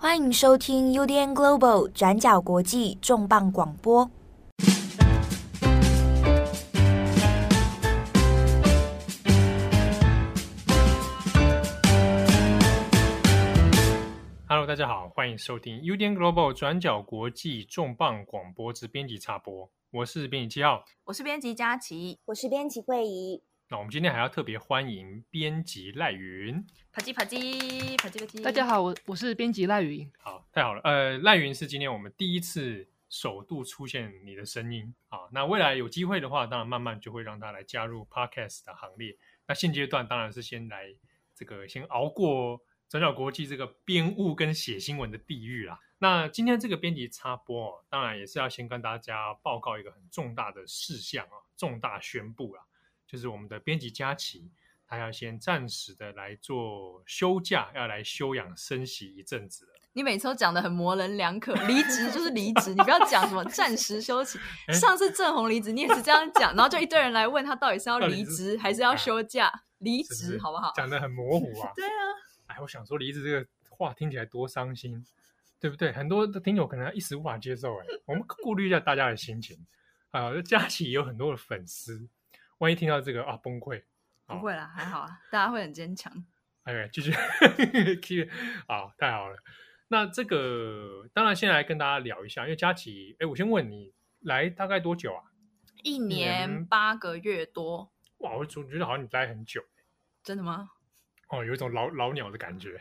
欢迎收听 UDN Global 转角国际重磅广播。Hello，大家好，欢迎收听 UDN Global 转角国际重磅广播之编辑插播。我是编辑七号，我是编辑佳琪，我是编辑慧仪。那我们今天还要特别欢迎编辑赖云，啪叽啪叽啪叽啪叽。大家好，我我是编辑赖云。好，太好了。呃，赖云是今天我们第一次首度出现你的声音啊。那未来有机会的话，当然慢慢就会让他来加入 Podcast 的行列。那现阶段当然是先来这个先熬过转角国际这个编务跟写新闻的地狱啦。那今天这个编辑插播，当然也是要先跟大家报告一个很重大的事项啊，重大宣布啊。就是我们的编辑佳琪，他要先暂时的来做休假，要来休养生息一阵子了。你每次都讲的很模棱两可，离职就是离职，你不要讲什么暂时休息。上次郑红离职，你也是这样讲，然后就一堆人来问他到底是要离职是还是要休假？离职好不好？讲的很模糊啊。对啊。哎，我想说离职这个话听起来多伤心，对不对？很多的听友可能一时无法接受。哎，我们顾虑一下大家的心情啊。佳琪有很多的粉丝。万一听到这个啊，崩溃！不会啦，还好啊，大家会很坚强。哎，继续，keep 啊，太好了。那这个当然先来跟大家聊一下，因为佳琪，哎，我先问你，来大概多久啊？一年八个月多。哇，我总觉得好像你待很久。真的吗？哦，有一种老老鸟的感觉。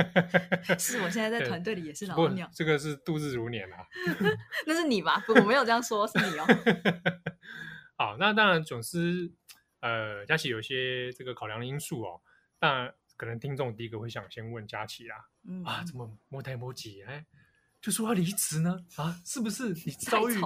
是我现在在 团队里也是老鸟。这个是度日如年啊。那是你吧？我没有这样说，是你哦。好，那当然总是，呃，佳琪有一些这个考量的因素哦。那，可能听众第一个会想先问佳琪啦，嗯、啊，怎么摸台摸几哎，就说要离职呢？啊，是不是你遭遇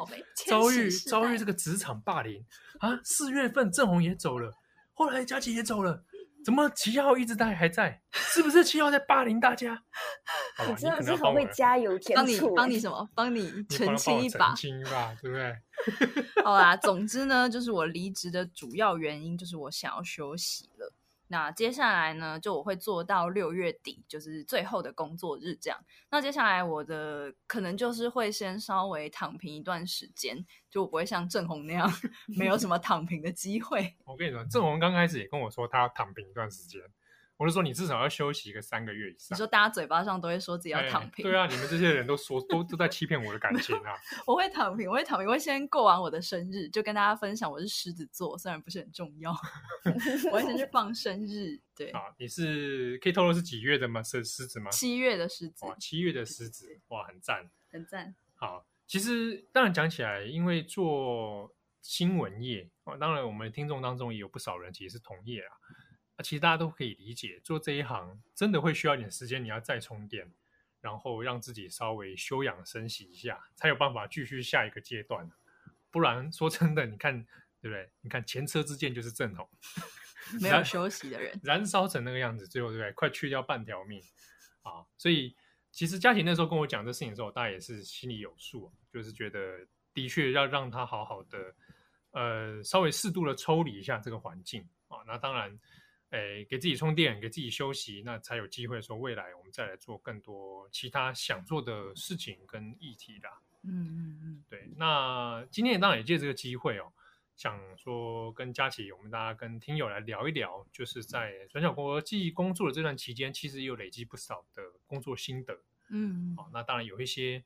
遭遇遭遇这个职场霸凌啊？四月份郑红也走了，后来佳琪也走了。怎么七号一直在还在？是不是七号在霸凌大家？你真的是很会加油添醋，帮你帮你什么？帮你澄清一把，澄清一把，对不对？好啦，总之呢，就是我离职的主要原因就是我想要休息了。那接下来呢，就我会做到六月底，就是最后的工作日这样。那接下来我的可能就是会先稍微躺平一段时间，就我不会像郑红那样 没有什么躺平的机会。我跟你说，郑红刚开始也跟我说他要躺平一段时间。我就说你至少要休息个三个月以上。你说大家嘴巴上都会说自己要躺平，对啊，你们这些人都说都都在欺骗我的感情啊！我会躺平，我会躺平，我会先过完我的生日，就跟大家分享我是狮子座，虽然不是很重要，我会先去放生日。对啊，你是可以透露是几月的吗？是狮子吗？七月的狮子，哇，七月的狮子，哇，很赞，很赞。好，其实当然讲起来，因为做新闻业啊，当然我们听众当中也有不少人其实是同业啊。啊，其实大家都可以理解，做这一行真的会需要一点时间，你要再充电，然后让自己稍微休养生息一下，才有办法继续下一个阶段。不然说真的，你看对不对？你看前车之鉴就是正红，没有休息的人，燃烧成那个样子，最后对不对？快去掉半条命啊！所以其实佳琪那时候跟我讲这事情的时候，大家也是心里有数，就是觉得的确要让他好好的，呃，稍微适度的抽离一下这个环境啊。那当然。诶，给自己充电，给自己休息，那才有机会说未来我们再来做更多其他想做的事情跟议题的。嗯嗯嗯，对。那今天当然也借这个机会哦，想说跟佳琪，我们大家跟听友来聊一聊，就是在转角国际工作的这段期间，其实也有累积不少的工作心得。嗯，好，那当然有一些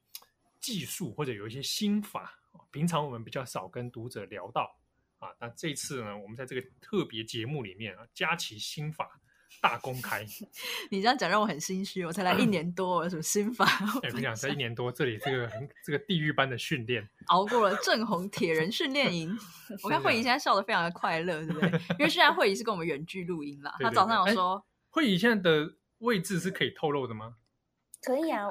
技术或者有一些心法，平常我们比较少跟读者聊到。啊，那这次呢，我们在这个特别节目里面啊，佳琪心法大公开。你这样讲让我很心虚，我才来一年多，我有什么心法？哎，我跟你讲，在一年多，这里这个很这个地狱般的训练，熬过了正红铁人训练营。我看慧仪现在笑得非常的快乐，对不对？因为现在慧仪是跟我们远距录音啦。她早上有说，慧仪现在的位置是可以透露的吗？可以啊，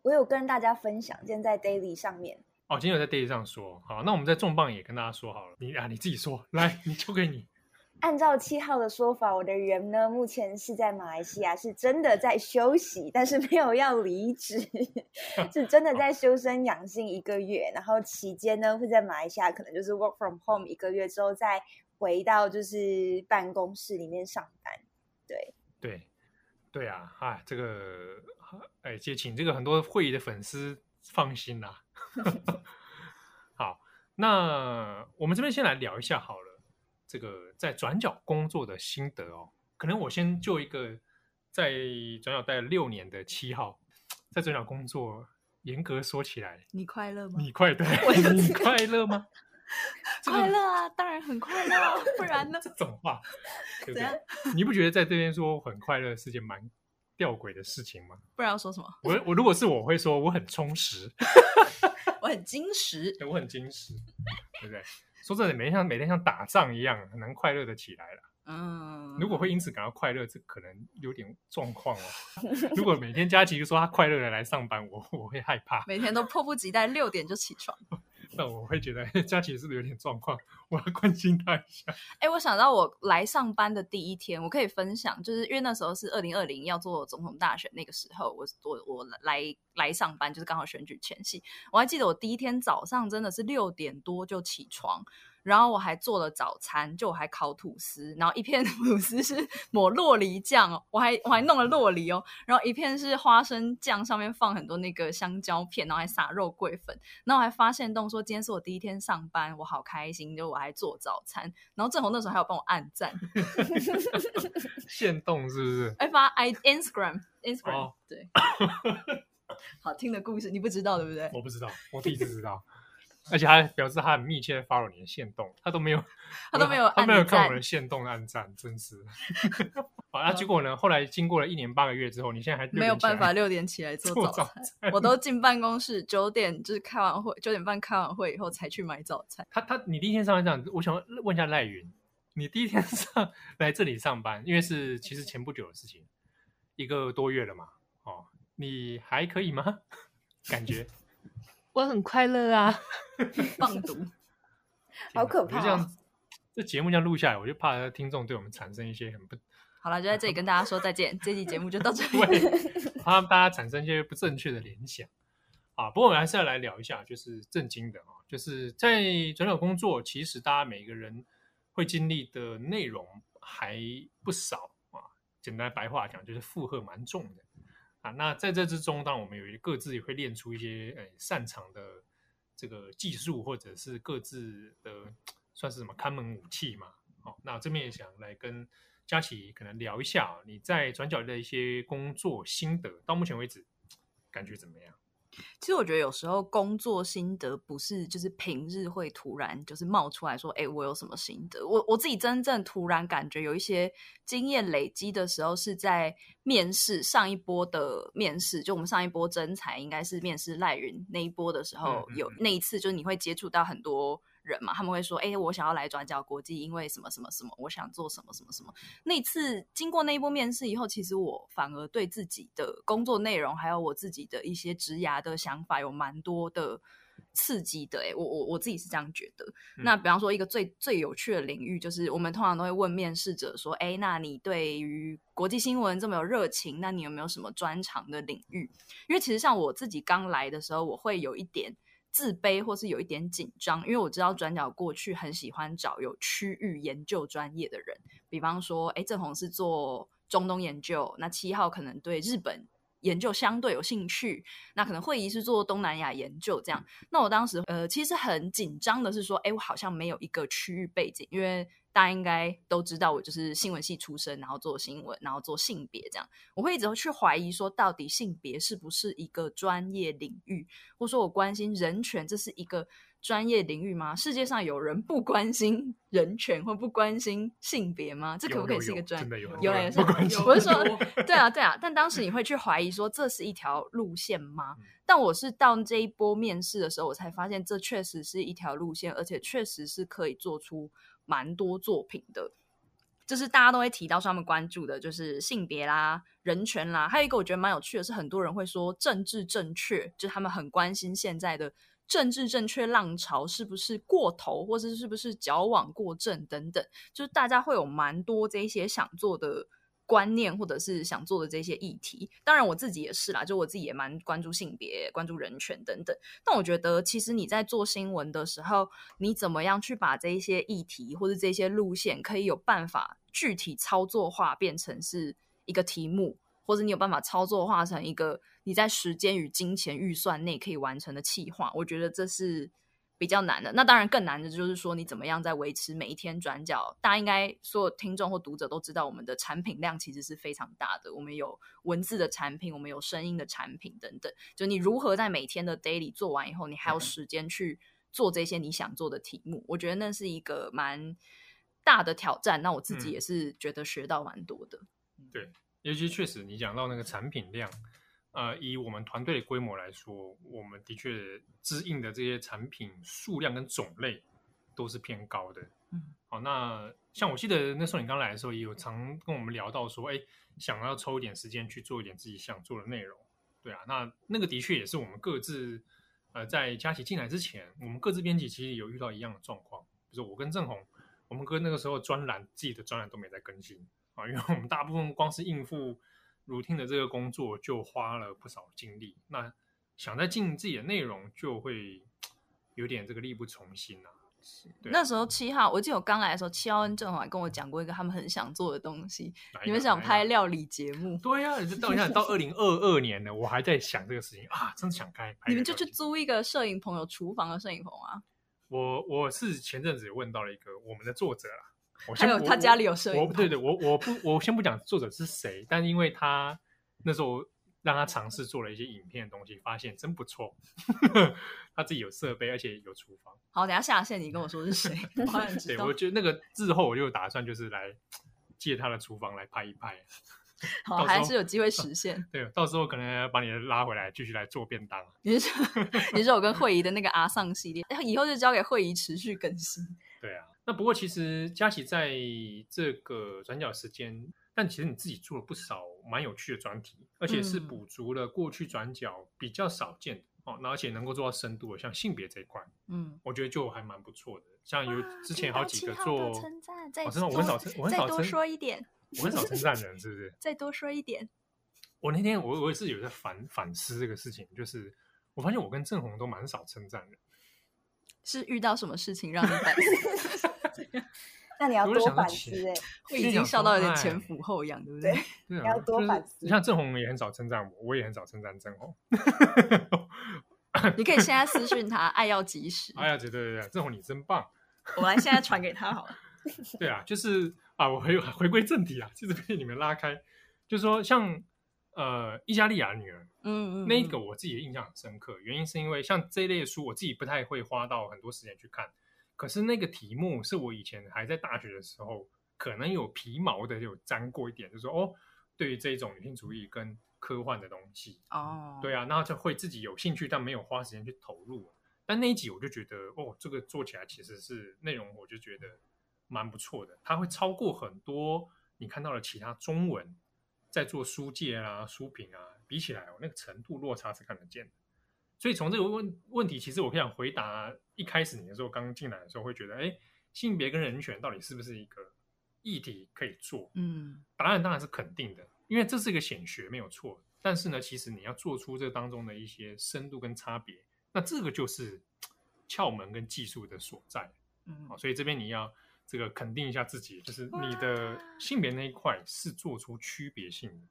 我有跟大家分享，现在在 Daily 上面。哦，今天有在 Daily 上说，好，那我们在重磅也跟大家说好了，你啊，你自己说，来，你交给你。按照七号的说法，我的人呢，目前是在马来西亚，是真的在休息，但是没有要离职，是真的在修身养性一个月，然后期间呢，会在马来西亚可能就是 work from home 一个月之后，再回到就是办公室里面上班。对对，对啊，哎，这个，哎，就请这个很多会议的粉丝放心啦。好，那我们这边先来聊一下好了，这个在转角工作的心得哦。可能我先就一个在转角待了六年的七号，在转角工作，严格说起来，你快乐吗？你快 对，你快乐吗？快乐啊，当然很快乐，啊，不然呢？这种话，对不对？你不觉得在这边说很快乐是件蛮吊诡的事情吗？不然要说什么？我我如果是我会说我很充实，我很矜持，对，我很矜持，对不对？说真的，每天像每天像打仗一样，很难快乐的起来了。嗯，如果会因此感到快乐，这可能有点状况哦。如果每天佳琪就说他快乐的来上班，我我会害怕，每天都迫不及待六点就起床。那我会觉得 佳琪是不是有点状况？我要关心他一下。哎、我想到我来上班的第一天，我可以分享，就是因为那时候是二零二零要做总统大选那个时候，我我我来来上班，就是刚好选举前夕。我还记得我第一天早上真的是六点多就起床。然后我还做了早餐，就我还烤吐司，然后一片 吐司是抹洛梨酱哦，我还我还弄了洛梨哦，然后一片是花生酱，上面放很多那个香蕉片，然后还撒肉桂粉，然后我还发现动说今天是我第一天上班，我好开心，就我还做早餐，然后正红那时候还有帮我按赞 现动是不是？哎发 I Instagram Instagram、oh. 对，好听的故事你不知道对不对？我不知道，我第一次知道。而且他表示他很密切的 follow 你的限动，他都没有，他都没有，他没有看我的限动暗赞，真是。好，那结果呢？后来经过了一年八个月之后，你现在还没有办法六点起来做早餐，早餐我都进办公室九点就是开完会，九点半开完会以后才去买早餐。他他，你第一天上班这样，我想问一下赖云，你第一天 上来这里上班，因为是其实前不久的事情，一个多月了嘛，哦，你还可以吗？感觉？我很快乐啊，放毒，好可怕！这样，这节目这样录下来，我就怕听众对我们产生一些很不……好了，就在这里跟大家说再见。这期节目就到这里，怕大家产生一些不正确的联想啊。不过我们还是要来聊一下，就是正经的啊，就是在转角工作，其实大家每个人会经历的内容还不少啊。简单白话讲，就是负荷蛮重的。啊，那在这之中，当然我们有各自也会练出一些呃擅长的这个技术，或者是各自的算是什么看门武器嘛。好，那这边也想来跟佳琪可能聊一下你在转角的一些工作心得，到目前为止感觉怎么样？其实我觉得有时候工作心得不是就是平日会突然就是冒出来说，哎，我有什么心得？我我自己真正突然感觉有一些经验累积的时候，是在面试上一波的面试，就我们上一波征才应该是面试赖云那一波的时候，有那一次就是你会接触到很多。人嘛，他们会说：“哎，我想要来转角国际，因为什么什么什么，我想做什么什么什么。”那次经过那一波面试以后，其实我反而对自己的工作内容，还有我自己的一些职涯的想法，有蛮多的刺激的。哎，我我我自己是这样觉得。嗯、那比方说，一个最最有趣的领域，就是我们通常都会问面试者说：“哎，那你对于国际新闻这么有热情，那你有没有什么专长的领域？”因为其实像我自己刚来的时候，我会有一点。自卑或是有一点紧张，因为我知道转角过去很喜欢找有区域研究专业的人，比方说，哎，正红是做中东研究，那七号可能对日本研究相对有兴趣，那可能会仪是做东南亚研究这样。那我当时呃，其实很紧张的是说，哎，我好像没有一个区域背景，因为。大家应该都知道，我就是新闻系出身，然后做新闻，然后做性别这样。我会一直去怀疑说，到底性别是不是一个专业领域，或者说我关心人权，这是一个专业领域吗？世界上有人不关心人权或不关心性别吗？这可不可以是一个专业？有有有，不关心。我是说，对啊对啊。但当时你会去怀疑说，这是一条路线吗？但我是到这一波面试的时候，我才发现这确实是一条路线，而且确实是可以做出。蛮多作品的，就是大家都会提到说他们关注的，就是性别啦、人权啦。还有一个我觉得蛮有趣的是，很多人会说政治正确，就他们很关心现在的政治正确浪潮是不是过头，或者是不是矫枉过正等等。就是大家会有蛮多这些想做的。观念或者是想做的这些议题，当然我自己也是啦，就我自己也蛮关注性别、关注人权等等。但我觉得，其实你在做新闻的时候，你怎么样去把这一些议题或者这些路线，可以有办法具体操作化，变成是一个题目。或者你有办法操作化成一个你在时间与金钱预算内可以完成的企划，我觉得这是比较难的。那当然更难的就是说，你怎么样在维持每一天转角？大家应该所有听众或读者都知道，我们的产品量其实是非常大的。我们有文字的产品，我们有声音的产品等等。就你如何在每天的 daily 做完以后，你还有时间去做这些你想做的题目？我觉得那是一个蛮大的挑战。那我自己也是觉得学到蛮多的。嗯、对。尤其确实，你讲到那个产品量，呃，以我们团队的规模来说，我们的确支应的这些产品数量跟种类都是偏高的。嗯，好，那像我记得那时候你刚来的时候，也有常跟我们聊到说，哎，想要抽一点时间去做一点自己想做的内容。对啊，那那个的确也是我们各自，呃，在佳琪进来之前，我们各自编辑其实有遇到一样的状况，比如说我跟郑红，我们哥那个时候专栏自己的专栏都没在更新啊。因为我们大部分光是应付 routine 的这个工作，就花了不少精力。那想再进自己的内容，就会有点这个力不从心啊。是，那时候七号，我记得我刚来的时候，七号跟正好跟我讲过一个他们很想做的东西。你们想拍料理节目？对呀、啊，到现在到二零二二年了，我还在想这个事情啊，真的想开。你们就去租一个摄影棚，有厨房的摄影棚啊。我我是前阵子问到了一个我们的作者啊。还有他家里有摄影，我对对，我我不我先不讲作者是谁，但因为他那时候让他尝试做了一些影片的东西，发现真不错。他自己有设备，而且有厨房。好，等下下线你跟我说是谁？对，我觉得那个日后我就打算就是来借他的厨房来拍一拍。好，还是有机会实现。对，到时候可能要把你拉回来，继续来做便当。你是说 你是我跟慧仪的那个阿桑系列，以后就交给慧仪持续更新。对啊。那不过，其实佳琪在这个转角时间，但其实你自己做了不少蛮有趣的专题，而且是补足了过去转角比较少见的、嗯、哦，那而且能够做到深度的，像性别这一块，嗯，我觉得就还蛮不错的。像有之前好几个做称赞，哦、真的我很少称，我很少多说一点，我很少称赞人，是不是？再多说一点。我那天我我也是有在反反思这个事情，就是我发现我跟郑红都蛮少称赞人，是遇到什么事情让你反思？那你要多反思哎，我已经笑到有点前俯后仰，对不对？你要多反思。你像郑红也很少称赞我，我也很少称赞郑红。你可以现在私讯他，爱要及时。哎呀，对对对，郑红你真棒！我来现在传给他好了。对啊，就是啊，我回回归正题啊，就是被你们拉开，就是说像呃，伊加利亚女儿，嗯嗯，那个我自己的印象很深刻，原因是因为像这一类的书，我自己不太会花到很多时间去看。可是那个题目是我以前还在大学的时候，可能有皮毛的有沾过一点，就是说哦，对于这种女性主义跟科幻的东西，哦，对啊，那就会自己有兴趣，但没有花时间去投入。但那一集我就觉得，哦，这个做起来其实是内容，我就觉得蛮不错的。它会超过很多你看到的其他中文在做书界啊、书评啊，比起来，哦，那个程度落差是看得见的。所以从这个问问题，其实我可以想回答一开始你的时候刚进来的时候会觉得，哎，性别跟人权到底是不是一个议题可以做？嗯，答案当然是肯定的，因为这是一个显学没有错。但是呢，其实你要做出这当中的一些深度跟差别，那这个就是窍门跟技术的所在。嗯，好，所以这边你要这个肯定一下自己，就是你的性别那一块是做出区别性的。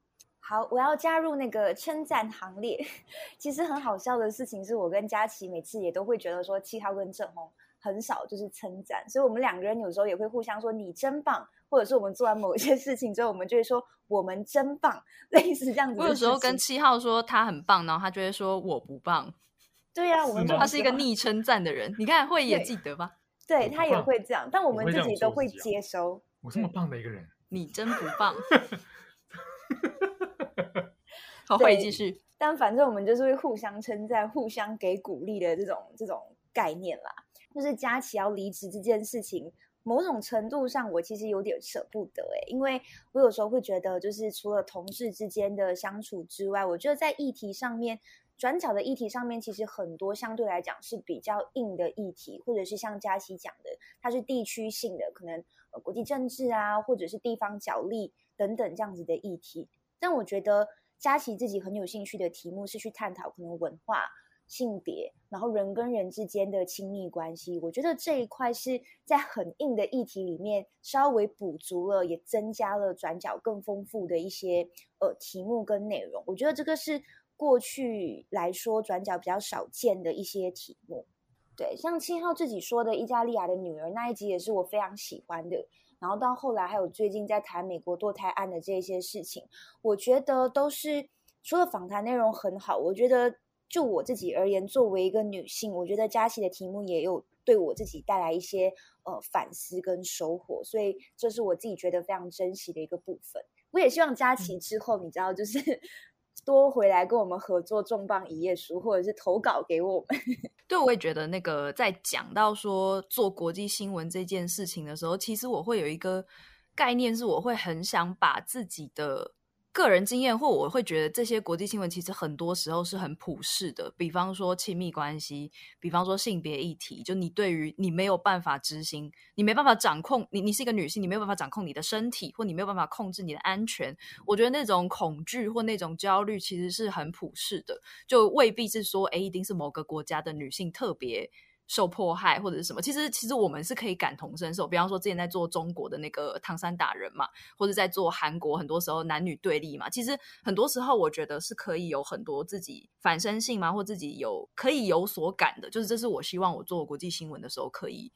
好，我要加入那个称赞行列。其实很好笑的事情是，我跟佳琪每次也都会觉得说，七号跟正红很少就是称赞，所以我们两个人有时候也会互相说你真棒，或者是我们做完某一些事情之后，我们就会说我们真棒，类似这样子。我有时候跟七号说他很棒，然后他就会说我不棒。对呀、啊，我们他是一个逆称赞的人，你看会也记得吧？对，对他也会这样，但我们自己都会接收。我这么棒的一个人，你真不棒。好，会继续。但反正我们就是会互相称赞、互相给鼓励的这种这种概念啦。就是佳琪要离职这件事情，某种程度上我其实有点舍不得哎，因为我有时候会觉得，就是除了同事之间的相处之外，我觉得在议题上面，转角的议题上面，其实很多相对来讲是比较硬的议题，或者是像佳琪讲的，它是地区性的，可能呃国际政治啊，或者是地方角力等等这样子的议题。但我觉得。佳琪自己很有兴趣的题目是去探讨可能文化性别，然后人跟人之间的亲密关系。我觉得这一块是在很硬的议题里面稍微补足了，也增加了转角更丰富的一些呃题目跟内容。我觉得这个是过去来说转角比较少见的一些题目。对，像七号自己说的伊加利亚的女儿那一集也是我非常喜欢的。然后到后来还有最近在谈美国堕胎案的这些事情，我觉得都是除了访谈内容很好，我觉得。就我自己而言，作为一个女性，我觉得佳琪的题目也有对我自己带来一些呃反思跟收获，所以这是我自己觉得非常珍惜的一个部分。我也希望佳琪之后，你知道，就是多回来跟我们合作重磅一页书，或者是投稿给我们。对，我也觉得那个在讲到说做国际新闻这件事情的时候，其实我会有一个概念，是我会很想把自己的。个人经验，或我会觉得这些国际新闻其实很多时候是很普世的。比方说亲密关系，比方说性别议题，就你对于你没有办法执行，你没办法掌控，你你是一个女性，你没有办法掌控你的身体，或你没有办法控制你的安全。我觉得那种恐惧或那种焦虑其实是很普世的，就未必是说，诶，一定是某个国家的女性特别。受迫害或者是什么，其实其实我们是可以感同身受。比方说之前在做中国的那个唐山打人嘛，或者在做韩国，很多时候男女对立嘛，其实很多时候我觉得是可以有很多自己反身性嘛，或自己有可以有所感的。就是这是我希望我做国际新闻的时候，可以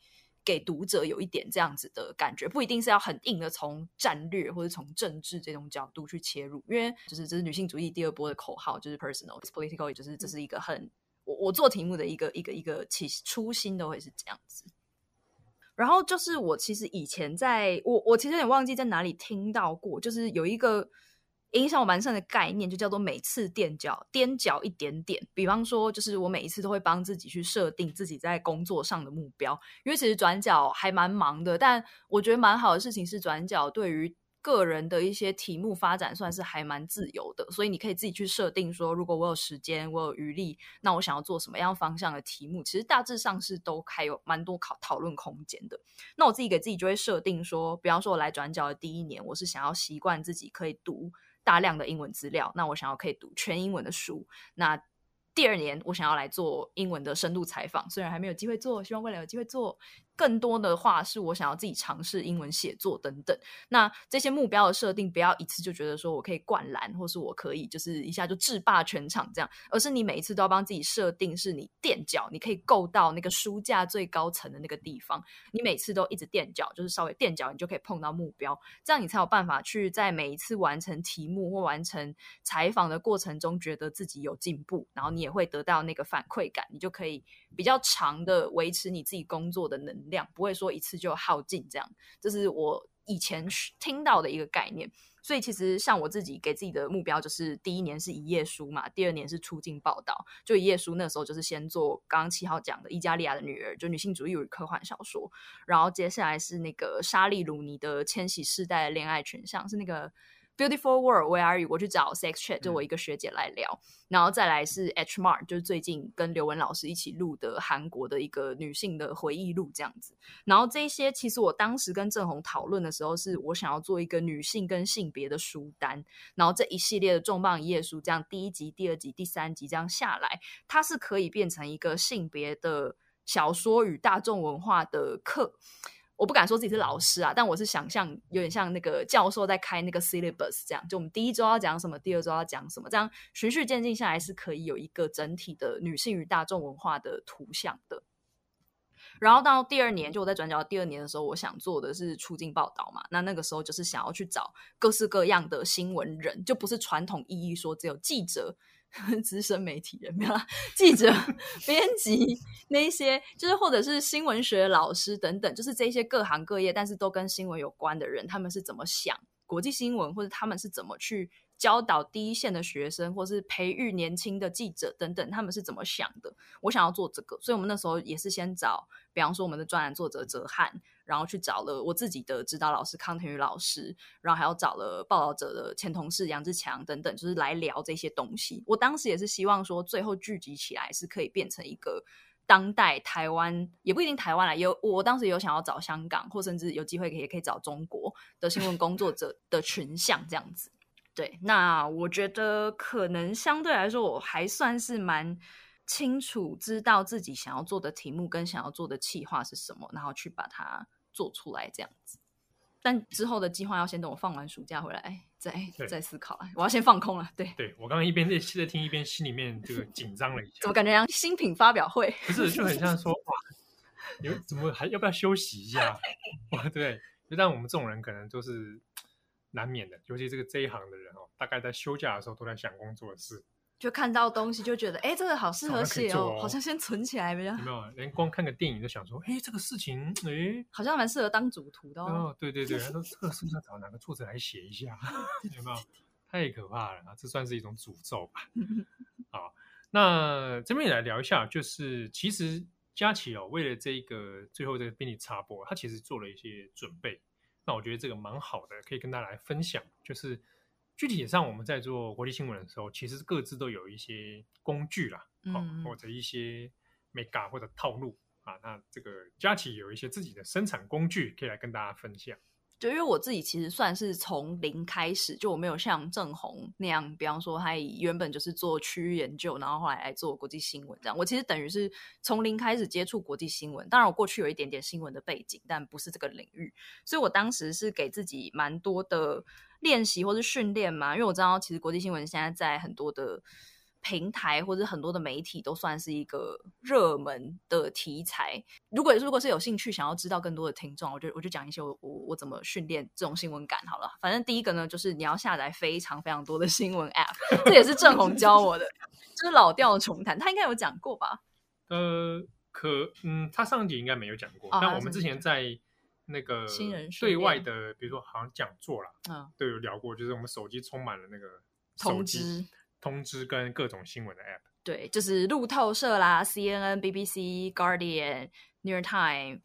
给读者有一点这样子的感觉，不一定是要很硬的从战略或者从政治这种角度去切入，因为就是这是女性主义第二波的口号，就是 personal political，就是这是一个很。我我做题目的一个一个一个起初心都会是这样子，然后就是我其实以前在我我其实有点忘记在哪里听到过，就是有一个影响我蛮深的概念，就叫做每次垫脚踮脚一点点。比方说，就是我每一次都会帮自己去设定自己在工作上的目标，因为其实转角还蛮忙的，但我觉得蛮好的事情是转角对于。个人的一些题目发展算是还蛮自由的，所以你可以自己去设定说，如果我有时间，我有余力，那我想要做什么样方向的题目，其实大致上是都还有蛮多考讨论空间的。那我自己给自己就会设定说，比方说我来转角的第一年，我是想要习惯自己可以读大量的英文资料，那我想要可以读全英文的书。那第二年，我想要来做英文的深度采访，虽然还没有机会做，希望未来有机会做。更多的话是我想要自己尝试英文写作等等。那这些目标的设定，不要一次就觉得说我可以灌篮，或是我可以就是一下就制霸全场这样，而是你每一次都要帮自己设定，是你垫脚，你可以够到那个书架最高层的那个地方。你每次都一直垫脚，就是稍微垫脚，你就可以碰到目标，这样你才有办法去在每一次完成题目或完成采访的过程中，觉得自己有进步，然后你也会得到那个反馈感，你就可以比较长的维持你自己工作的能量，不会说一次就耗尽这样。这是我以前听到的一个概念。所以其实像我自己给自己的目标，就是第一年是一页书嘛，第二年是出境报道。就一页书那时候就是先做刚刚七号讲的《伊加利亚的女儿》，就女性主义与科幻小说。然后接下来是那个莎莉鲁尼的《千禧世代恋爱群像》，是那个。Beautiful World, Where Are You？我去找 Sex Chat，就我一个学姐来聊，嗯、然后再来是 H Mart，就是最近跟刘文老师一起录的韩国的一个女性的回忆录这样子。然后这些其实我当时跟郑红讨论的时候，是我想要做一个女性跟性别的书单。然后这一系列的重磅一页书，这样第一集、第二集、第三集这样下来，它是可以变成一个性别的小说与大众文化的课。我不敢说自己是老师啊，但我是想象有点像那个教授在开那个 syllabus 这样，就我们第一周要讲什么，第二周要讲什么，这样循序渐进下来是可以有一个整体的女性与大众文化的图像的。然后到第二年，就我在转角第二年的时候，我想做的是出境报道嘛，那那个时候就是想要去找各式各样的新闻人，就不是传统意义说只有记者。资深媒体人，没有啦，记者、编辑那些，就是或者是新闻学老师等等，就是这些各行各业，但是都跟新闻有关的人，他们是怎么想国际新闻，或者他们是怎么去教导第一线的学生，或是培育年轻的记者等等，他们是怎么想的？我想要做这个，所以我们那时候也是先找，比方说我们的专栏作者哲翰。然后去找了我自己的指导老师康廷宇老师，然后还要找了报道者的前同事杨志强等等，就是来聊这些东西。我当时也是希望说，最后聚集起来是可以变成一个当代台湾，也不一定台湾啦，有我当时有想要找香港，或甚至有机会可以可以找中国的新闻工作者的群像这样子。对，那我觉得可能相对来说，我还算是蛮。清楚知道自己想要做的题目跟想要做的企划是什么，然后去把它做出来这样子。但之后的计划要先等我放完暑假回来再 再思考了。我要先放空了。对，对我刚刚一边在在听一边心里面这个紧张了一下。怎么感觉像新品发表会？不是，就很像说 哇，你们怎么还要不要休息一下？哇，对，就但我们这种人可能都是难免的，尤其这个这一行的人哦，大概在休假的时候都在想工作的事。就看到东西就觉得，哎，这个好适合写哦，哦，好像先存起来比较。有没有？连光看个电影都想说，哎，这个事情，哎，好像蛮适合当主图的哦。哦对对对，他说这个是不是要找哪个作者来写一下？有没有？太可怕了啊！这算是一种诅咒吧？好，那这边也来聊一下，就是其实佳琪哦，为了这个最后这个编辑插播，他其实做了一些准备。那我觉得这个蛮好的，可以跟大家来分享，就是。具体上，我们在做国际新闻的时候，其实各自都有一些工具啦，嗯，或者一些 mega 或者套路啊。那这个佳琪有一些自己的生产工具，可以来跟大家分享。就因为我自己其实算是从零开始，就我没有像郑红那样，比方说他原本就是做区域研究，然后后来来做国际新闻这样。我其实等于是从零开始接触国际新闻。当然，我过去有一点点新闻的背景，但不是这个领域，所以我当时是给自己蛮多的。练习或是训练嘛，因为我知道其实国际新闻现在在很多的平台或者很多的媒体都算是一个热门的题材。如果如果是有兴趣想要知道更多的听众，我就我就讲一些我我我怎么训练这种新闻感好了。反正第一个呢，就是你要下载非常非常多的新闻 App，这也是郑红教我的，就是老调重弹。他应该有讲过吧？呃，可嗯，他上集应该没有讲过，哦、但我们之前在。那个对外的，比如说好像讲座啦，嗯，都有聊过，就是我们手机充满了那个通知、通知跟各种新闻的 app。对，就是路透社啦、CNN、BBC、Guardian、New York Times、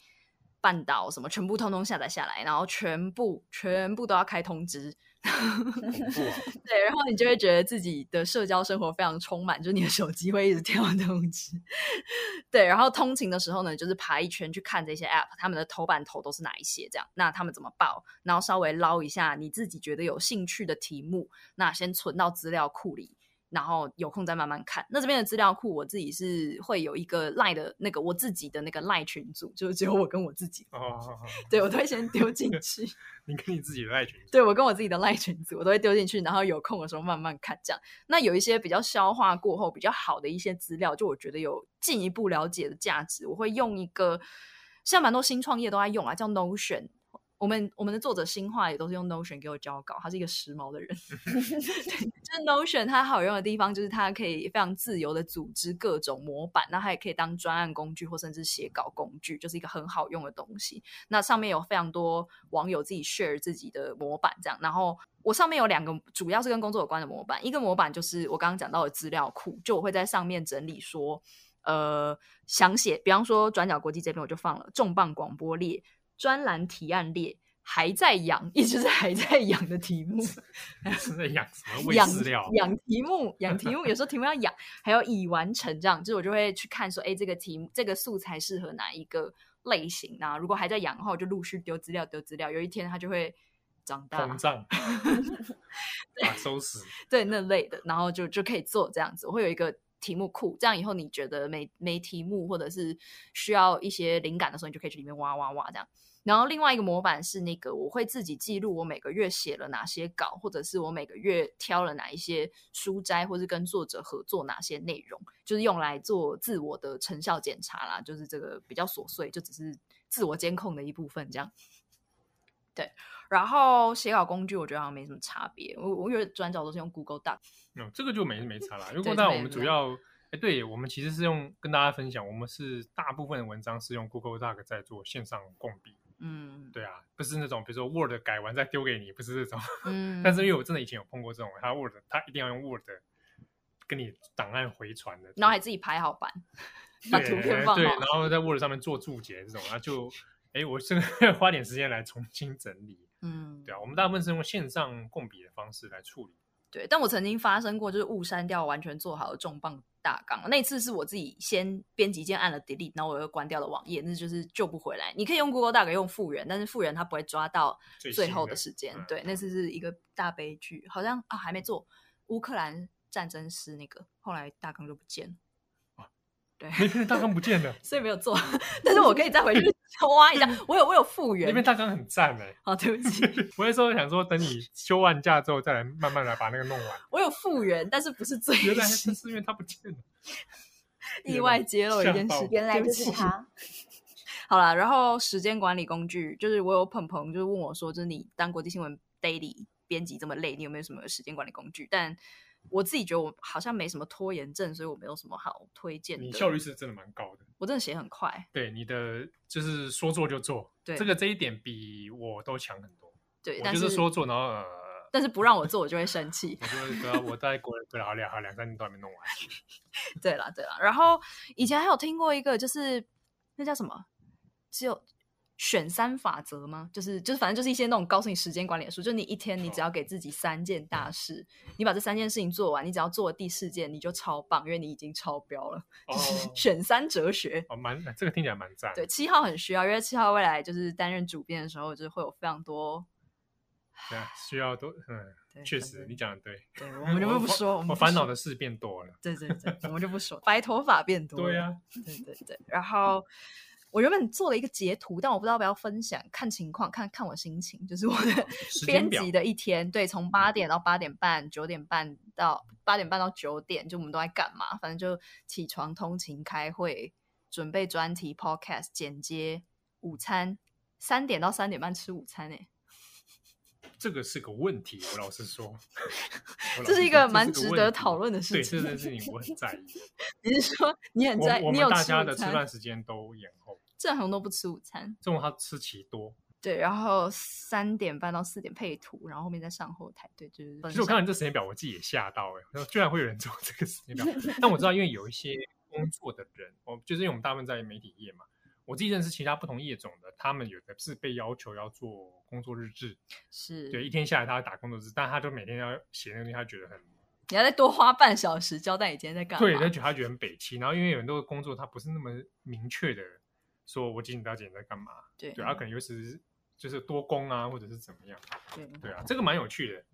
半岛什么，全部通通下载下来，然后全部全部都要开通知。对，然后你就会觉得自己的社交生活非常充满，就是你的手机会一直跳通知。对，然后通勤的时候呢，就是爬一圈去看这些 app，他们的头版头都是哪一些，这样，那他们怎么报，然后稍微捞一下你自己觉得有兴趣的题目，那先存到资料库里。然后有空再慢慢看。那这边的资料库，我自己是会有一个赖的那个我自己的那个赖群组，就是只有我跟我自己。哦，对，我都会先丢进 去。你跟你自己的赖群组？对，我跟我自己的赖群组，我都会丢进去，然后有空的时候慢慢看。这样，那有一些比较消化过后比较好的一些资料，就我觉得有进一步了解的价值，我会用一个，现在蛮多新创业都在用啊，叫 Notion。我们我们的作者新话也都是用 Notion 给我交稿，他是一个时髦的人。对，就是 Notion 它好用的地方就是它可以非常自由的组织各种模板，那它也可以当专案工具或甚至写稿工具，就是一个很好用的东西。那上面有非常多网友自己 share 自己的模板，这样。然后我上面有两个主要是跟工作有关的模板，一个模板就是我刚刚讲到的资料库，就我会在上面整理说，呃，想写，比方说转角国际这边我就放了重磅广播列。专栏提案列还在养，一直是还在养的题目，是在养什么？喂饲料？养题目，养题目。有时候题目要养，还有已完成这样，就是我就会去看说，哎，这个题目这个素材适合哪一个类型？那如果还在养的话，我就陆续丢资料，丢资料。有一天它就会长大，膨胀，把收拾，对那类的，然后就就可以做这样子。我会有一个题目库，这样以后你觉得没没题目，或者是需要一些灵感的时候，你就可以去里面挖挖挖这样。然后另外一个模板是那个，我会自己记录我每个月写了哪些稿，或者是我每个月挑了哪一些书摘，或是跟作者合作哪些内容，就是用来做自我的成效检查啦。就是这个比较琐碎，就只是自我监控的一部分这样。对，然后写稿工具我觉得好像没什么差别，我我以为转角都是用 Google Doc，嗯，这个就没没差啦。如果那我们主要，哎，对我们其实是用跟大家分享，我们是大部分的文章是用 Google Doc 在做线上共笔。嗯，对啊，不是那种比如说 Word 改完再丢给你，不是这种。嗯，但是因为我真的以前有碰过这种，他 Word 他一定要用 Word 跟你档案回传的，然后还自己排好版，把图片放好，对，然后在 Word 上面做注解这种，然后就哎，我是花点时间来重新整理。嗯，对啊，我们大部分是用线上共笔的方式来处理。对，但我曾经发生过，就是误删掉完全做好的重磅大纲。那次是我自己先编辑键按了 delete，然后我又关掉了网页，那就是救不回来。你可以用 Google Doc 用复原，但是复原它不会抓到最后的时间。对，那次是一个大悲剧，好像啊还没做乌克兰战争诗那个，后来大纲就不见了。啊，对，那边大纲不见了，所以没有做。但是我可以再回去 挖一下，我有我有复原。那边大纲很赞哎。好，对不起。我那时候想说，等你休完假之后，再来慢慢来把那个弄完。我有复原，但是不是最新。原来是因为他不见了。意外揭露一件事，原来就是他。好了，然后时间管理工具，就是我有朋朋就是问我说，就是你当国际新闻 daily 编辑这么累，你有没有什么时间管理工具？但我自己觉得我好像没什么拖延症，所以我没有什么好推荐的。你效率是真的蛮高的，我真的写很快。对，你的就是说做就做，对这个这一点比我都强很多。对，我就是说做，然后呃，但是不让我做，我就会生气。我就会说我在国内隔了好两三年都还没弄完。对了对了，然后以前还有听过一个，就是那叫什么？只有。选三法则吗？就是就是，反正就是一些那种告诉你时间管理的书。就你一天，你只要给自己三件大事，哦、你把这三件事情做完，你只要做第四件，你就超棒，因为你已经超标了。哦、就 是选三哲学哦，蛮这个听起来蛮赞。对，七号很需要，因为七号未来就是担任主编的时候，就是会有非常多。对啊，需要多嗯，确实你讲的对。对，我们就不说，我烦恼的事变多了。对对对，我们就不说，白头发变多了。对呀、啊，对对对，然后。我原本做了一个截图，但我不知道要不要分享，看情况，看看我心情。就是我的编辑的一天，对，从八点到八点半，九点半到八点半到九点，就我们都在干嘛？反正就起床、通勤、开会、准备专题、podcast、剪接、午餐，三点到三点半吃午餐。哎，这个是个问题，我老实说，这是一个蛮值得讨论的事情。对，这件事情我很在意。你是说你很在意？我们大家的吃饭时间都延后。正常都不吃午餐，中午他吃奇多。对，然后三点半到四点配图，然后后面再上后台。对，就是。其实我看完这时间表，我自己也吓到哎，居然会有人做这个时间表。但我知道，因为有一些工作的人，我就是因为我们大部分在媒体业嘛，我自己认识其他不同业种的，他们有的是被要求要做工作日志，是对，一天下来他要打工作日志，但他就每天要写那个东西，他觉得很，你要再多花半小时交代你今天在干嘛？对，他觉得他觉得很北七，然后因为有很多工作他不是那么明确的。说我几点到几点在干嘛？对，对，他可能又是就是多工啊，或者是怎么样？对，对啊，这个蛮有趣的。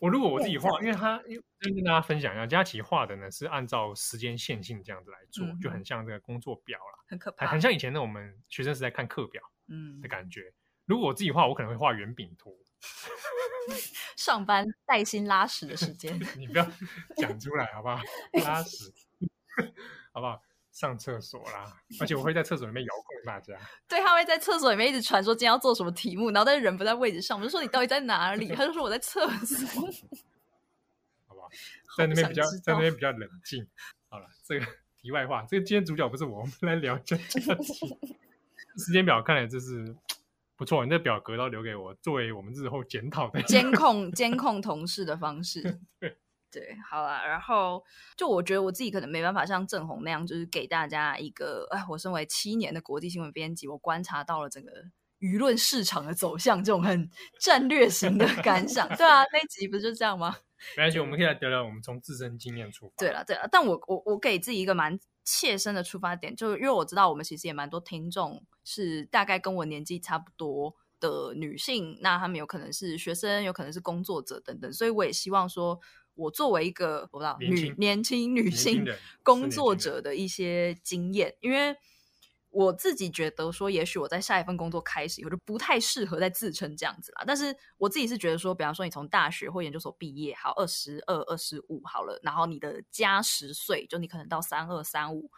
我如果我自己画，因为他因为跟大家分享一下，佳琪画的呢是按照时间线性这样子来做，嗯、就很像这个工作表了，很可怕，很像以前的我们学生时代看课表，嗯的感觉。嗯、如果我自己画，我可能会画圆饼图。上班带薪拉屎的时间，你不要讲出来好不好？拉屎，好不好？上厕所啦，而且我会在厕所里面遥控大家。对，他会在厕所里面一直传说今天要做什么题目，然后但是人不在位置上，我就说你到底在哪里？他就说我在厕所，好不好？在那边比较，在那边比较冷静。好了，这个题外话，这个今天主角不是我，我们来聊一下时间表。看来这是不错，你这表格都留给我，作为我们日后检讨的监控 监控同事的方式。对。对，好啦，然后就我觉得我自己可能没办法像郑红那样，就是给大家一个，哎，我身为七年的国际新闻编辑，我观察到了整个舆论市场的走向，这种很战略型的感想。对啊，那集不是就这样吗？没关系，我们可以来聊聊我们从自身经验出发。对了，对了，但我我我给自己一个蛮切身的出发点，就因为我知道我们其实也蛮多听众是大概跟我年纪差不多的女性，那他们有可能是学生，有可能是工作者等等，所以我也希望说。我作为一个我不知道女年轻女性 工作者的一些经验，因为我自己觉得说，也许我在下一份工作开始以后就不太适合再自称这样子啦。但是我自己是觉得说，比方说你从大学或研究所毕业，好二十二、二十五好了，然后你的加十岁，就你可能到三二、三五。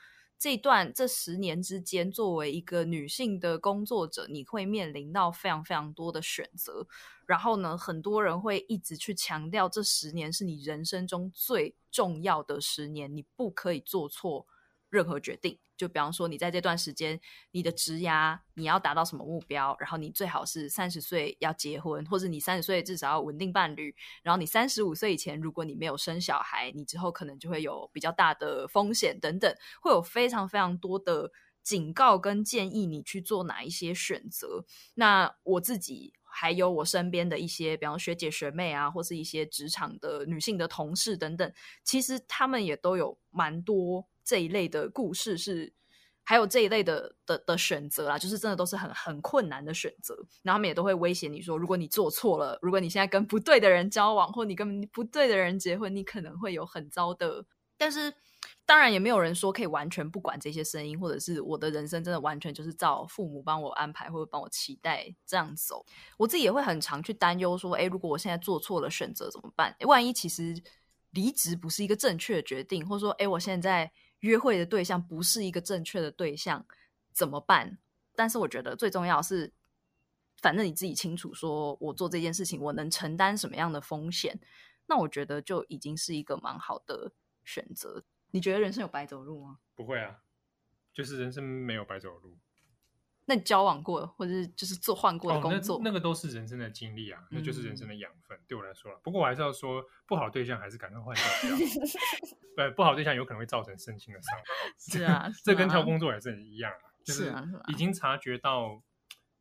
这段这十年之间，作为一个女性的工作者，你会面临到非常非常多的选择。然后呢，很多人会一直去强调，这十年是你人生中最重要的十年，你不可以做错任何决定。就比方说，你在这段时间，你的职涯你要达到什么目标？然后你最好是三十岁要结婚，或者你三十岁至少要稳定伴侣。然后你三十五岁以前，如果你没有生小孩，你之后可能就会有比较大的风险等等，会有非常非常多的警告跟建议你去做哪一些选择。那我自己还有我身边的一些，比方学姐学妹啊，或是一些职场的女性的同事等等，其实他们也都有蛮多。这一类的故事是，还有这一类的的的选择啦，就是真的都是很很困难的选择。然后他们也都会威胁你说，如果你做错了，如果你现在跟不对的人交往，或你跟不对的人结婚，你可能会有很糟的但是当然也没有人说可以完全不管这些声音，或者是我的人生真的完全就是照父母帮我安排或者帮我期待这样走。我自己也会很常去担忧说，哎，如果我现在做错了选择怎么办？万一其实离职不是一个正确的决定，或者说，哎，我现在约会的对象不是一个正确的对象，怎么办？但是我觉得最重要是，反正你自己清楚，说我做这件事情，我能承担什么样的风险，那我觉得就已经是一个蛮好的选择。你觉得人生有白走路吗？不会啊，就是人生没有白走路。那你交往过，或者是就是做换过的工作，哦、那，那个都是人生的经历啊，那就是人生的养分。嗯、对我来说，不过我还是要说，不好对象还是赶快换掉。对，不好对象有可能会造成身心的伤害。是啊，这跟挑工作也是一样啊。是啊，已经察觉到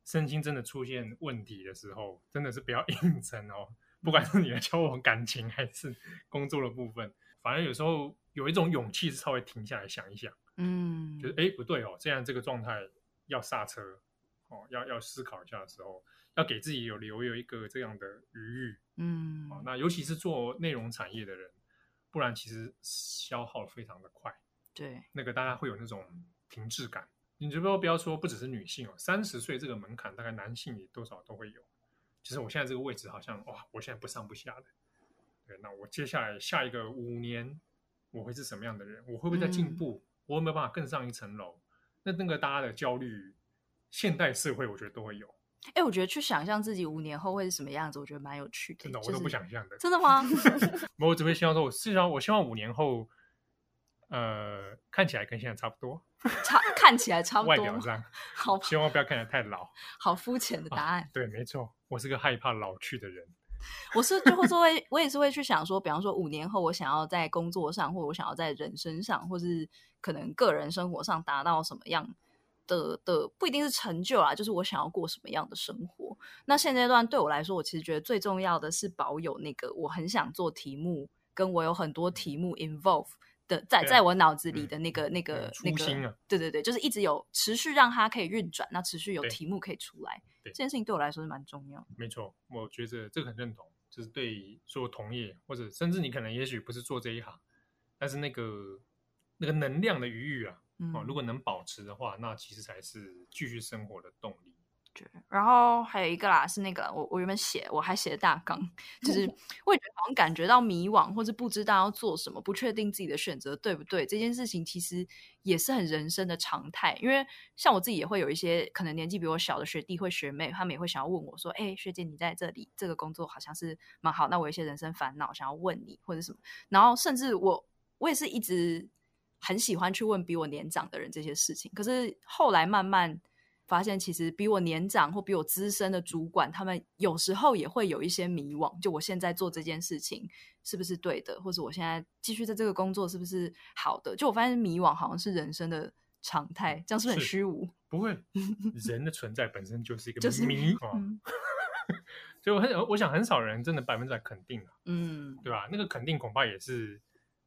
身心真的出现问题的时候，真的是不要硬撑哦。不管是你的交往感情还是工作的部分，反正有时候有一种勇气是稍微停下来想一想，嗯，就是哎不对哦，这样这个状态要刹车哦，要要思考一下的时候，要给自己有留有一个这样的余裕，嗯，哦，那尤其是做内容产业的人，不然其实消耗非常的快，对，那个大家会有那种停滞感。你就不要不要说，不只是女性哦，三十岁这个门槛，大概男性也多少都会有。其实我现在这个位置，好像哇，我现在不上不下的。对，那我接下来下一个五年，我会是什么样的人？我会不会在进步？嗯、我有没有办法更上一层楼？那那个大家的焦虑，现代社会我觉得都会有。哎，我觉得去想象自己五年后会是什么样子，我觉得蛮有趣的。真的，就是、我都不想象的。真的吗？我只会希望说，我至少我希望五年后。呃，看起来跟现在差不多，差看起来差 不多，外表上好，希望不要看起来太老。好肤浅的答案。啊、对，没错，我是个害怕老去的人。我是就会说会，我也是会去想说，比方说五年后，我想要在工作上，或者我想要在人身上，或是可能个人生活上达到什么样的的，不一定是成就啊，就是我想要过什么样的生活。那现阶段对我来说，我其实觉得最重要的是保有那个我很想做题目，跟我有很多题目 involve。在在我脑子里的那个、嗯、那个、嗯、那个，对对对，就是一直有持续让它可以运转，那持续有题目可以出来，这件事情对我来说是蛮重要。没错，我觉得这个很认同，就是对所有同业或者甚至你可能也许不是做这一行，但是那个那个能量的余裕啊，嗯、哦，如果能保持的话，那其实才是继续生活的动力。然后还有一个啦，是那个我我原本写我还写的大纲，就是我也觉得好像感觉到迷惘，或者不知道要做什么，不确定自己的选择对不对。这件事情其实也是很人生的常态，因为像我自己也会有一些可能年纪比我小的学弟或学妹，他们也会想要问我说：“哎，学姐，你在这里这个工作好像是蛮好，那我有一些人生烦恼想要问你或者什么。”然后甚至我我也是一直很喜欢去问比我年长的人这些事情，可是后来慢慢。发现其实比我年长或比我资深的主管，他们有时候也会有一些迷惘。就我现在做这件事情是不是对的，或者我现在继续在这个工作是不是好的？就我发现迷惘好像是人生的常态，这样是不是很虚无？不会，人的存在本身就是一个谜。就是迷哦，所以 我很我想很少人真的百分之百肯定啊，嗯，对吧？那个肯定恐怕也是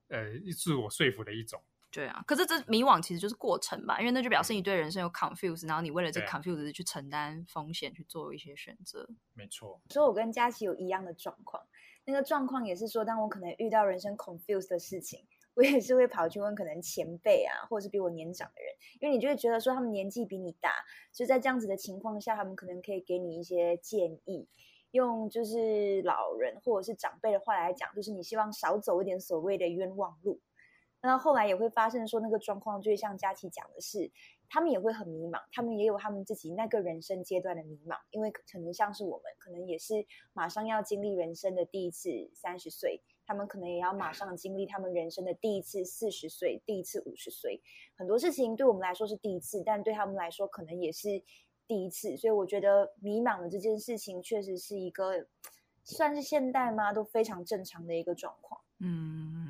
呃自我说服的一种。对啊，可是这迷惘其实就是过程吧，因为那就表示你对人生有 confuse，然后你为了这 confuse 去承担风险，去做一些选择。没错，所以我跟佳琪有一样的状况，那个状况也是说，当我可能遇到人生 confuse 的事情，我也是会跑去问可能前辈啊，或者是比我年长的人，因为你就会觉得说他们年纪比你大，所以在这样子的情况下，他们可能可以给你一些建议，用就是老人或者是长辈的话来讲，就是你希望少走一点所谓的冤枉路。那后来也会发生说那个状况，就像佳琪讲的是，他们也会很迷茫，他们也有他们自己那个人生阶段的迷茫，因为可能像是我们，可能也是马上要经历人生的第一次三十岁，他们可能也要马上经历他们人生的第一次四十岁，第一次五十岁，很多事情对我们来说是第一次，但对他们来说可能也是第一次，所以我觉得迷茫的这件事情确实是一个算是现代吗？都非常正常的一个状况。嗯。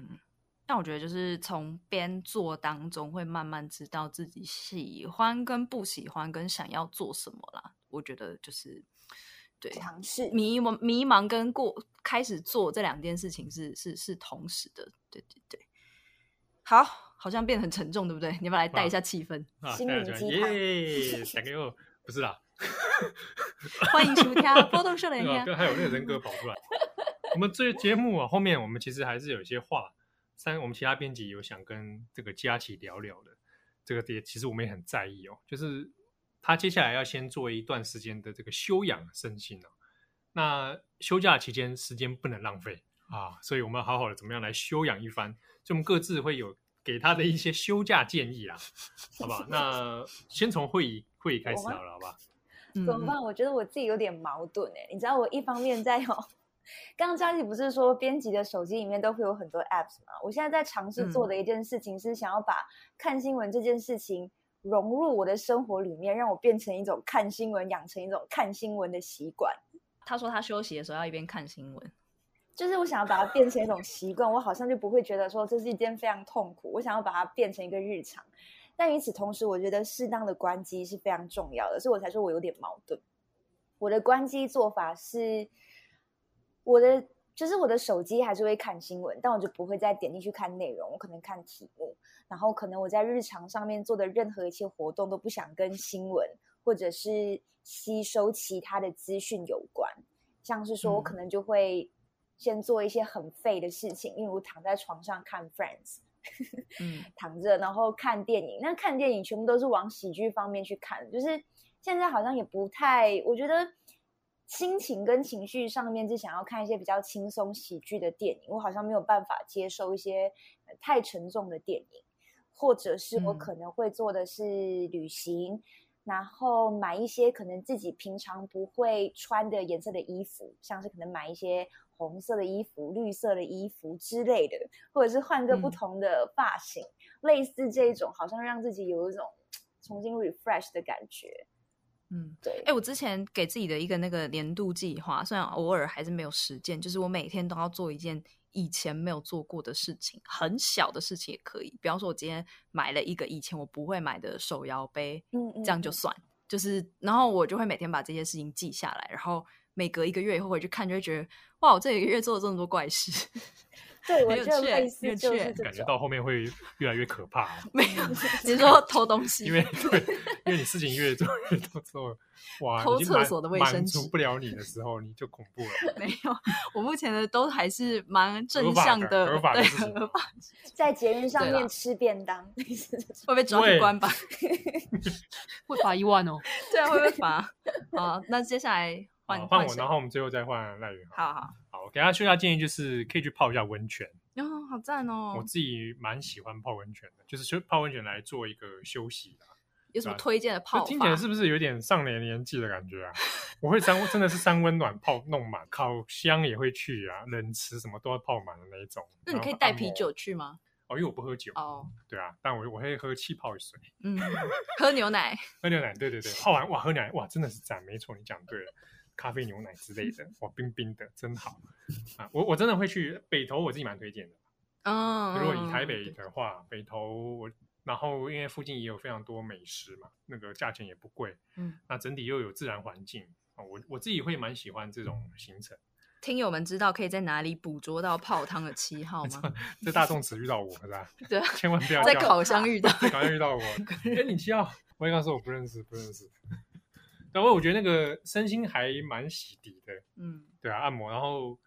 但我觉得，就是从边做当中，会慢慢知道自己喜欢跟不喜欢，跟想要做什么啦。我觉得就是对，尝试迷茫、迷茫跟过开始做这两件事情是是是同时的。对对对，好，好像变得很沉重，对不对？你要不要来带一下气氛？心灵鸡汤，想给我，不是啦。欢迎收听波动少年。对，还有那个人格跑出来。我们这节目啊，后面我们其实还是有一些话。三我们其他编辑有想跟这个佳琪聊聊的，这个也其实我们也很在意哦，就是他接下来要先做一段时间的这个休养身心哦。那休假期间时间不能浪费啊，所以我们要好好的怎么样来休养一番，所以我们各自会有给他的一些休假建议啦，好不好？那先从会议会议开始好了，好吧？怎么办？我觉得我自己有点矛盾哎，你知道我一方面在哦。刚刚佳琪不是说编辑的手机里面都会有很多 apps 吗？我现在在尝试做的一件事情是想要把看新闻这件事情融入我的生活里面，让我变成一种看新闻，养成一种看新闻的习惯。他说他休息的时候要一边看新闻，就是我想要把它变成一种习惯，我好像就不会觉得说这是一件非常痛苦。我想要把它变成一个日常，但与此同时，我觉得适当的关机是非常重要的，所以我才说我有点矛盾。我的关机做法是。我的就是我的手机还是会看新闻，但我就不会再点进去看内容，我可能看题目，然后可能我在日常上面做的任何一些活动都不想跟新闻或者是吸收其他的资讯有关，像是说我可能就会先做一些很废的事情，例如躺在床上看 Friends，嗯，躺着然后看电影，那看电影全部都是往喜剧方面去看，就是现在好像也不太，我觉得。心情跟情绪上面，就想要看一些比较轻松喜剧的电影。我好像没有办法接受一些太沉重的电影，或者是我可能会做的是旅行，嗯、然后买一些可能自己平常不会穿的颜色的衣服，像是可能买一些红色的衣服、绿色的衣服之类的，或者是换个不同的发型，嗯、类似这种，好像让自己有一种 重新 refresh 的感觉。嗯，对。哎，我之前给自己的一个那个年度计划，虽然偶尔还是没有实践，就是我每天都要做一件以前没有做过的事情，很小的事情也可以。比方说，我今天买了一个以前我不会买的手摇杯，嗯嗯，这样就算。就是，然后我就会每天把这些事情记下来，然后每隔一个月以后回去看，就会觉得哇，我这一个月做了这么多怪事。对，我觉得类似就是感觉到后面会越来越可怕。没有，你说偷东西，因为对，因为你事情越做越多之后，哇，偷厕所的卫生纸满足不了你的时候，你就恐怖了。没有，我目前的都还是蛮正向的，合法的事情。在捷运上面吃便当，会被抓去关吧？会罚一万哦。对啊，会被罚。好，那接下来换换我，然后我们最后再换赖云。好好。给大家休假建议就是可以去泡一下温泉，哦，好赞哦！我自己蛮喜欢泡温泉的，就是休泡温泉来做一个休息的。有什么推荐的泡法？听起来是不是有点上年年纪的感觉啊？我会三真的是三温暖泡弄满，烤箱也会去啊，冷池什么都要泡满的那一种。那你可以带啤酒去吗？哦，因为我不喝酒哦。对啊，但我我会喝气泡水，嗯，喝牛奶，喝牛奶，对对对，泡完哇，喝牛奶哇，真的是赞，没错，你讲对了。咖啡牛奶之类的，哇，冰冰的，真好啊！我我真的会去北投，我自己蛮推荐的。哦，如果以台北的话，北投我，然后因为附近也有非常多美食嘛，那个价钱也不贵，嗯，那整体又有自然环境啊，我我自己会蛮喜欢这种行程。听友们知道可以在哪里捕捉到泡汤的七号吗？在大众池遇到我，是吧？对，千万不要在烤箱遇到，在烤箱遇到我，哎，你七号，我刚刚说我不认识，不认识。然后我觉得那个身心还蛮洗涤的，嗯，对啊，按摩，然后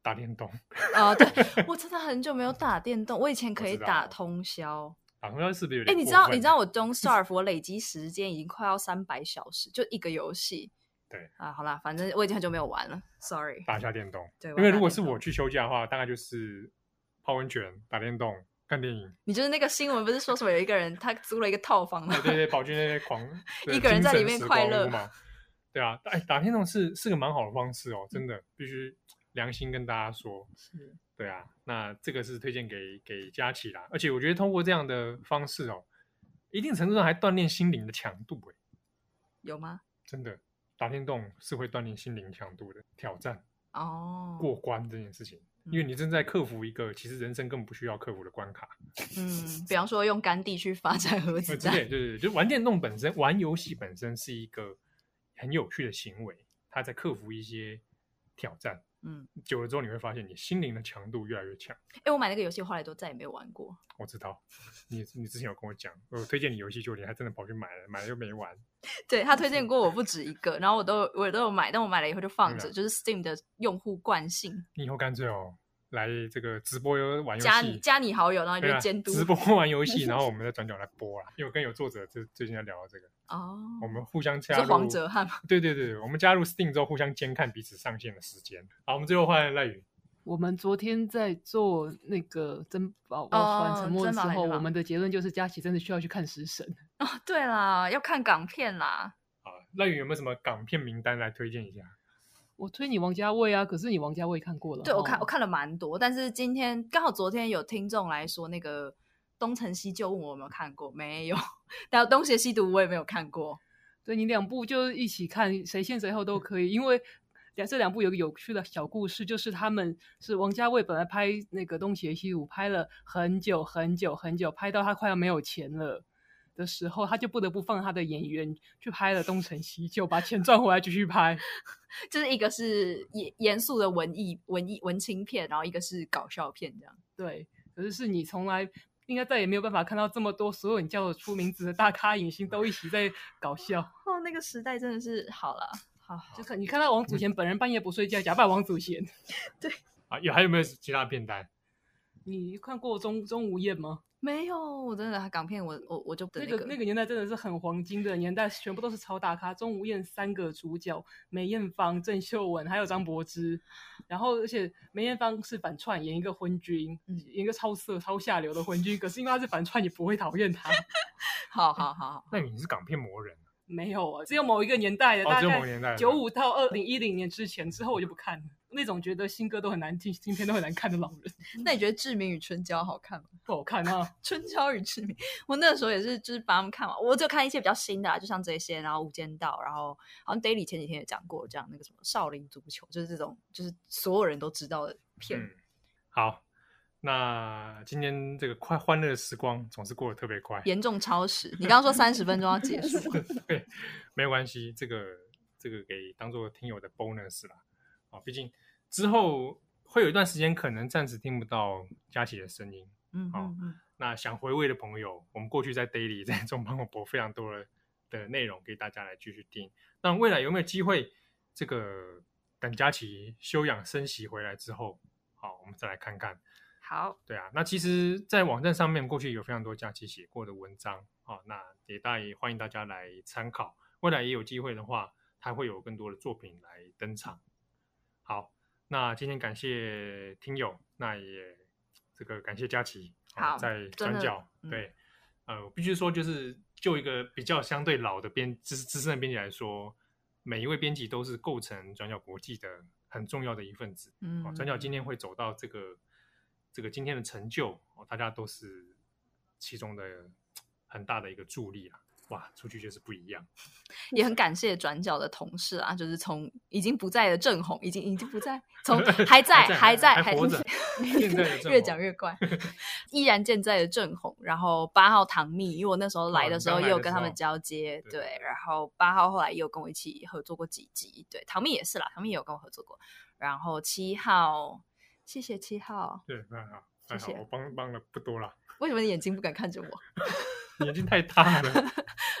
打电动啊，对，我真的很久没有打电动，我以前可以打通宵，打通宵是不是有点？哎，你知道你知道我 Don't Starve 我累积时间已经快要三百小时，就一个游戏，对啊，好啦，反正我已经很久没有玩了，Sorry，打一下电动，对，因为如果是我去休假的话，大概就是泡温泉、打电动。看电影，你就是那个新闻，不是说什么有一个人他租了一个套房吗？对对对，跑去那些狂 一个人在里面快乐嘛？对啊，哎，打电动是是个蛮好的方式哦，真的必须良心跟大家说，是，对啊，那这个是推荐给给佳琪啦，而且我觉得通过这样的方式哦，一定程度上还锻炼心灵的强度，哎，有吗？真的，打电动是会锻炼心灵强度的挑战哦，过关这件事情。因为你正在克服一个其实人生根本不需要克服的关卡。嗯，比方说用甘地去发展核子弹。对对对，就玩电动本身，玩游戏本身是一个很有趣的行为，它在克服一些挑战。嗯，久了之后你会发现，你心灵的强度越来越强。哎，我买那个游戏后来都再也没有玩过。我知道，你你之前有跟我讲，我推荐你游戏，就你还真的跑去买了，买了又没玩。对，他推荐 过我不止一个，然后我都我也都有买，但我买了以后就放着，就是 Steam 的用户惯性。你以后干脆哦，来这个直播玩游戏，加你加你好友，然后你就监督、啊、直播玩游戏，然后我们再转角来播啦。因为我跟有作者最最近在聊到这个哦，我们互相加入。是黄哲瀚吗？对对对，我们加入 Steam 之后，互相监看彼此上线的时间。好，我们最后换赖宇。我们昨天在做那个珍宝船沉没的时候，我们的结论就是佳琪真的需要去看食神哦。对啦，要看港片啦。啊，赖宇有没有什么港片名单来推荐一下？我推你王家卫啊，可是你王家卫看过了。对，我看我看了蛮多，但是今天刚好昨天有听众来说那个东成西就问我有没有看过，没有。但东邪西毒我也没有看过。对，你两部就一起看，谁先谁后都可以，因为两这两部有个有趣的小故事，就是他们是王家卫本来拍那个东邪西毒拍了很久很久很久，拍到他快要没有钱了。的时候，他就不得不放他的演员去拍了《东成西就》，把钱赚回来继续拍。就是一个是严严肃的文艺文艺文青片，然后一个是搞笑片，这样。对，可是是你从来应该再也没有办法看到这么多所有你叫得出名字的大咖影星都一起在搞笑。哦，那个时代真的是好了，好，好，就看你看到王祖贤本人半夜不睡觉，假扮王祖贤。对啊，有还有没有其他片单？你看过钟钟无艳吗？没有，我真的港片我，我我我就那个、那个、那个年代真的是很黄金的年代，全部都是超大咖。钟无艳三个主角，梅艳芳、郑秀文还有张柏芝。然后而且梅艳芳是反串，演一个昏君，嗯、演一个超色、超下流的昏君。可是因为他是反串，你不会讨厌他。好好好好，那你是港片魔人？没有啊，只有某一个年代的，哦、只有某个年代，九五到二零一零年之前，之后我就不看了。那种觉得新歌都很难听，新片都很难看的老人。那你觉得《志明与春娇》好看吗？不好看啊，《春娇与志明》，我那个时候也是，就是把他们看完。我就看一些比较新的、啊，就像这些，然后《无间道》，然后好像 Daily 前几天也讲过，这样那个什么《少林足球》，就是这种，就是所有人都知道的片。嗯、好，那今天这个快欢乐的时光总是过得特别快，严重超时。你刚刚说三十分钟要结束，对，没有关系，这个这个给当做听友的 bonus 啦。啊，毕竟。之后会有一段时间，可能暂时听不到佳琪的声音。嗯，好、哦，那想回味的朋友，我们过去在 Daily 在中帮我播非常多的的内容给大家来继续听。那未来有没有机会，这个等佳琪休养生息回来之后，好，我们再来看看。好，对啊，那其实，在网站上面过去有非常多佳琪写过的文章，好，那也大也欢迎大家来参考。未来也有机会的话，他会有更多的作品来登场。好。那今天感谢听友，那也这个感谢佳琪，好，在转角，对，嗯、呃，我必须说，就是就一个比较相对老的编资资深的编辑来说，每一位编辑都是构成转角国际的很重要的一份子。嗯，转角今天会走到这个这个今天的成就，大家都是其中的很大的一个助力啊。哇，出去就是不一样，也很感谢转角的同事啊，就是从已经不在的郑红，已经已经不在，从 还在还在还活着，越讲越怪 依然健在的郑红，然后八号唐蜜，因为我那时候来的时候也有跟他们交接，对，对，然后八号后来也有跟我一起合作过几集，对，唐蜜也是啦，唐蜜也有跟我合作过，然后七号，谢谢七号，对，还好，还好，我帮帮了不多了，为什么你眼睛不敢看着我？眼睛太大了，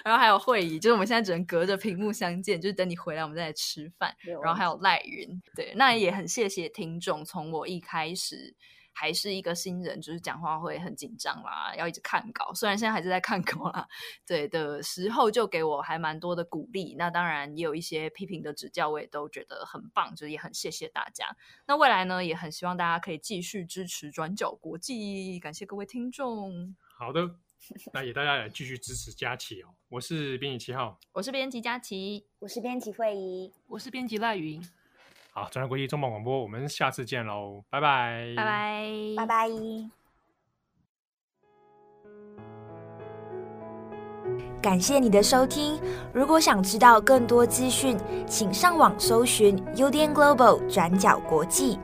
然后还有会议，就是我们现在只能隔着屏幕相见，就是等你回来，我们再来吃饭。然后还有赖云，对，那也很谢谢听众。从我一开始还是一个新人，就是讲话会很紧张啦，要一直看稿。虽然现在还是在看稿啦，对的时候就给我还蛮多的鼓励。那当然也有一些批评的指教，我也都觉得很棒，就是也很谢谢大家。那未来呢，也很希望大家可以继续支持转角国际，感谢各位听众。好的。那也大家来继续支持佳琪哦！我是编辑七号，我是编辑佳琪，我是编辑惠仪，我是编辑赖云。好，转角国际重磅广播，我们下次见喽，拜拜，拜拜，拜拜。感谢你的收听，如果想知道更多资讯，请上网搜寻 UDN Global 转角国际。